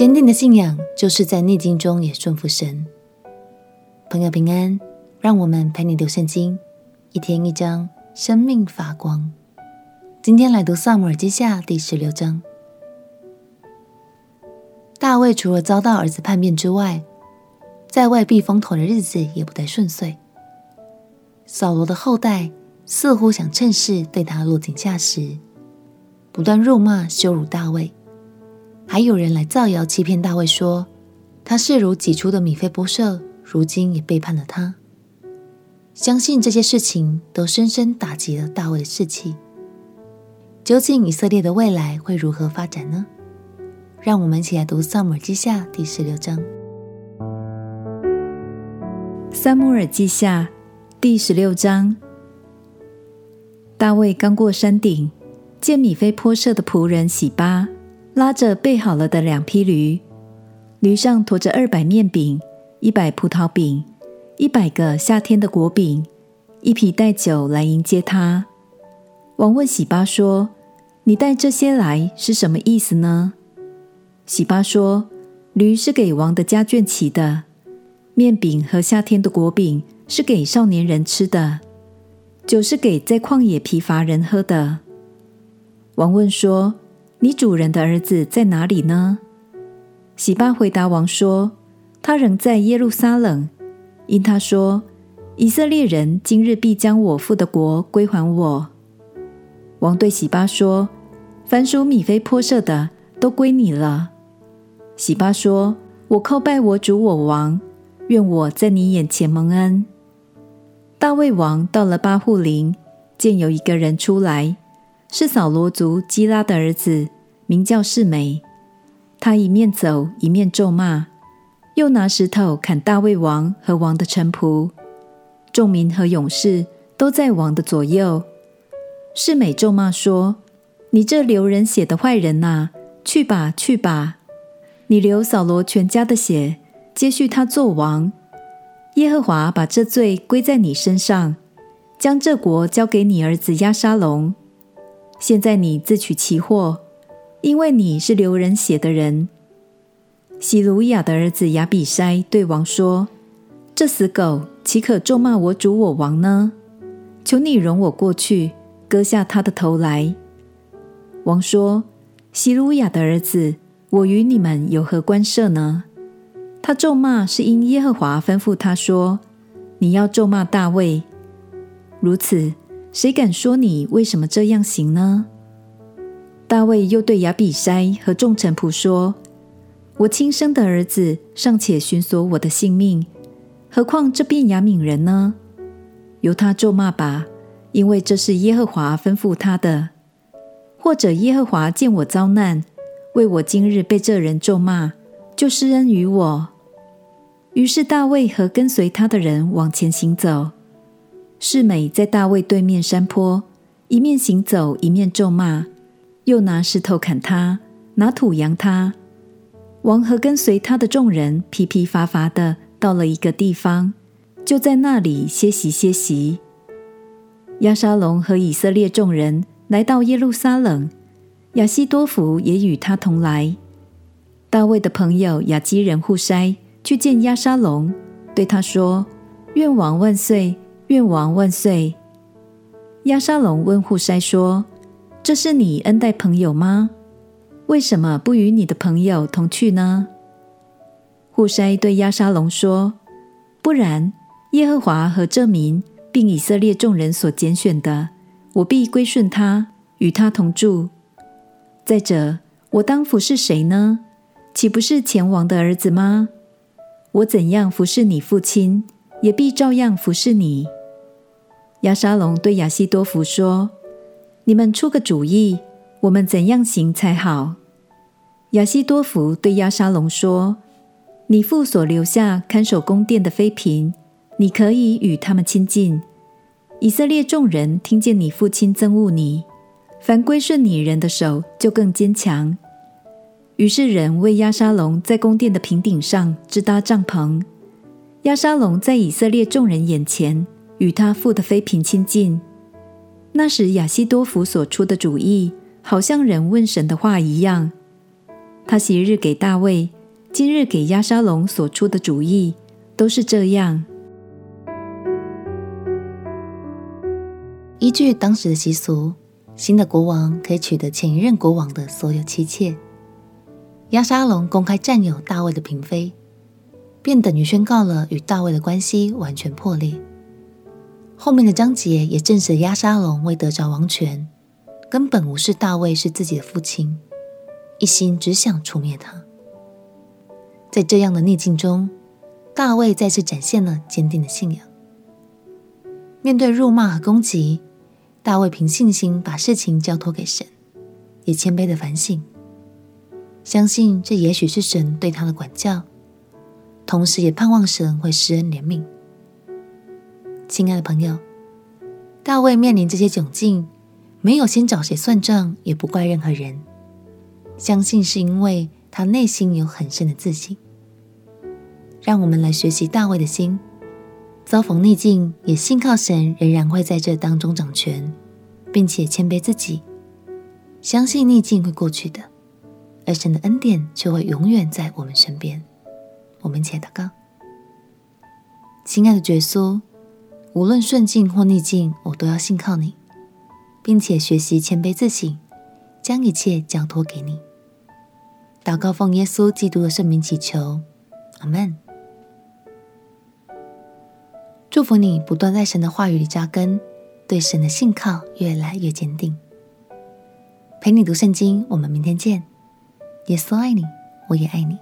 坚定的信仰就是在逆境中也顺服神。朋友平安，让我们陪你读圣经，一天一章，生命发光。今天来读撒母耳记下第十六章。大卫除了遭到儿子叛变之外，在外避风头的日子也不太顺遂。扫罗的后代似乎想趁势对他落井下石，不断辱骂羞辱大卫。还有人来造谣欺骗大卫，说他视如己出的米非波设，如今也背叛了他。相信这些事情都深深打击了大卫的士气。究竟以色列的未来会如何发展呢？让我们一起来读《撒母耳记下》第十六章。《撒母耳记下》第十六章，大卫刚过山顶，见米非波设的仆人洗巴。拉着备好了的两匹驴，驴上驮着二百面饼、一百葡萄饼、一百个夏天的果饼、一匹带酒来迎接他。王问喜巴说：“你带这些来是什么意思呢？”喜巴说：“驴是给王的家眷骑的，面饼和夏天的果饼是给少年人吃的，酒是给在旷野疲乏人喝的。”王问说。你主人的儿子在哪里呢？喜巴回答王说：“他仍在耶路撒冷，因他说以色列人今日必将我父的国归还我。”王对喜巴说：“凡属米非波设的都归你了。”喜巴说：“我叩拜我主我王，愿我在你眼前蒙恩。”大卫王到了巴户林，见有一个人出来。是扫罗族基拉的儿子，名叫示美。他一面走，一面咒骂，又拿石头砍大卫王和王的臣仆。众民和勇士都在王的左右。示美咒骂说：“你这流人血的坏人呐，去吧，去吧！你流扫罗全家的血，接续他做王。耶和华把这罪归在你身上，将这国交给你儿子押沙龙。”现在你自取其祸，因为你是流人血的人。希鲁雅的儿子亚比筛对王说：“这死狗岂可咒骂我主我王呢？求你容我过去，割下他的头来。”王说：“希鲁雅的儿子，我与你们有何关涉呢？他咒骂是因耶和华吩咐他说：你要咒骂大卫。如此。”谁敢说你为什么这样行呢？大卫又对亚比筛和众臣仆说：“我亲生的儿子尚且寻索我的性命，何况这便雅悯人呢？由他咒骂吧，因为这是耶和华吩咐他的。或者耶和华见我遭难，为我今日被这人咒骂，就施恩于我。”于是大卫和跟随他的人往前行走。示美在大卫对面山坡，一面行走，一面咒骂，又拿石头砍他，拿土扬他。王和跟随他的众人疲疲乏乏的到了一个地方，就在那里歇息歇息。亚沙龙和以色列众人来到耶路撒冷，亚希多弗也与他同来。大卫的朋友亚基人户筛去见亚沙龙，对他说：“愿王万岁！”愿王万岁！亚沙龙问户筛说：“这是你恩待朋友吗？为什么不与你的朋友同去呢？”户筛对亚沙龙说：“不然，耶和华和这民，并以色列众人所拣选的，我必归顺他，与他同住。再者，我当服侍谁呢？岂不是前王的儿子吗？我怎样服侍你父亲，也必照样服侍你。”亚沙龙对亚西多弗说：“你们出个主意，我们怎样行才好？”亚西多弗对亚沙龙说：“你父所留下看守宫殿的妃嫔，你可以与他们亲近。以色列众人听见你父亲憎恶你，凡归顺你人的手就更坚强。”于是人为亚沙龙在宫殿的平顶上支搭帐篷。亚沙龙在以色列众人眼前。与他父的妃嫔亲近。那时亚希多弗所出的主意，好像人问神的话一样。他昔日给大卫，今日给押沙龙所出的主意，都是这样。依据当时的习俗，新的国王可以取得前一任国王的所有妻妾。押沙龙公开占有大卫的嫔妃，便等于宣告了与大卫的关系完全破裂。后面的章节也证实了押沙龙为得着王权，根本无视大卫是自己的父亲，一心只想除灭他。在这样的逆境中，大卫再次展现了坚定的信仰。面对辱骂和攻击，大卫凭信心把事情交托给神，也谦卑地反省，相信这也许是神对他的管教，同时也盼望神会施恩怜悯。亲爱的朋友，大卫面临这些窘境，没有先找谁算账，也不怪任何人，相信是因为他内心有很深的自信。让我们来学习大卫的心。遭逢逆境，也信靠神，仍然会在这当中掌权，并且谦卑自己，相信逆境会过去的，而神的恩典却会永远在我们身边。我们且祷告：亲爱的耶稣，无论顺境或逆境，我都要信靠你，并且学习谦卑自省，将一切交托给你。祷告奉耶稣基督的圣名祈求，阿门。祝福你不断在神的话语里扎根，对神的信靠越来越坚定。陪你读圣经，我们明天见。耶稣爱你，我也爱你。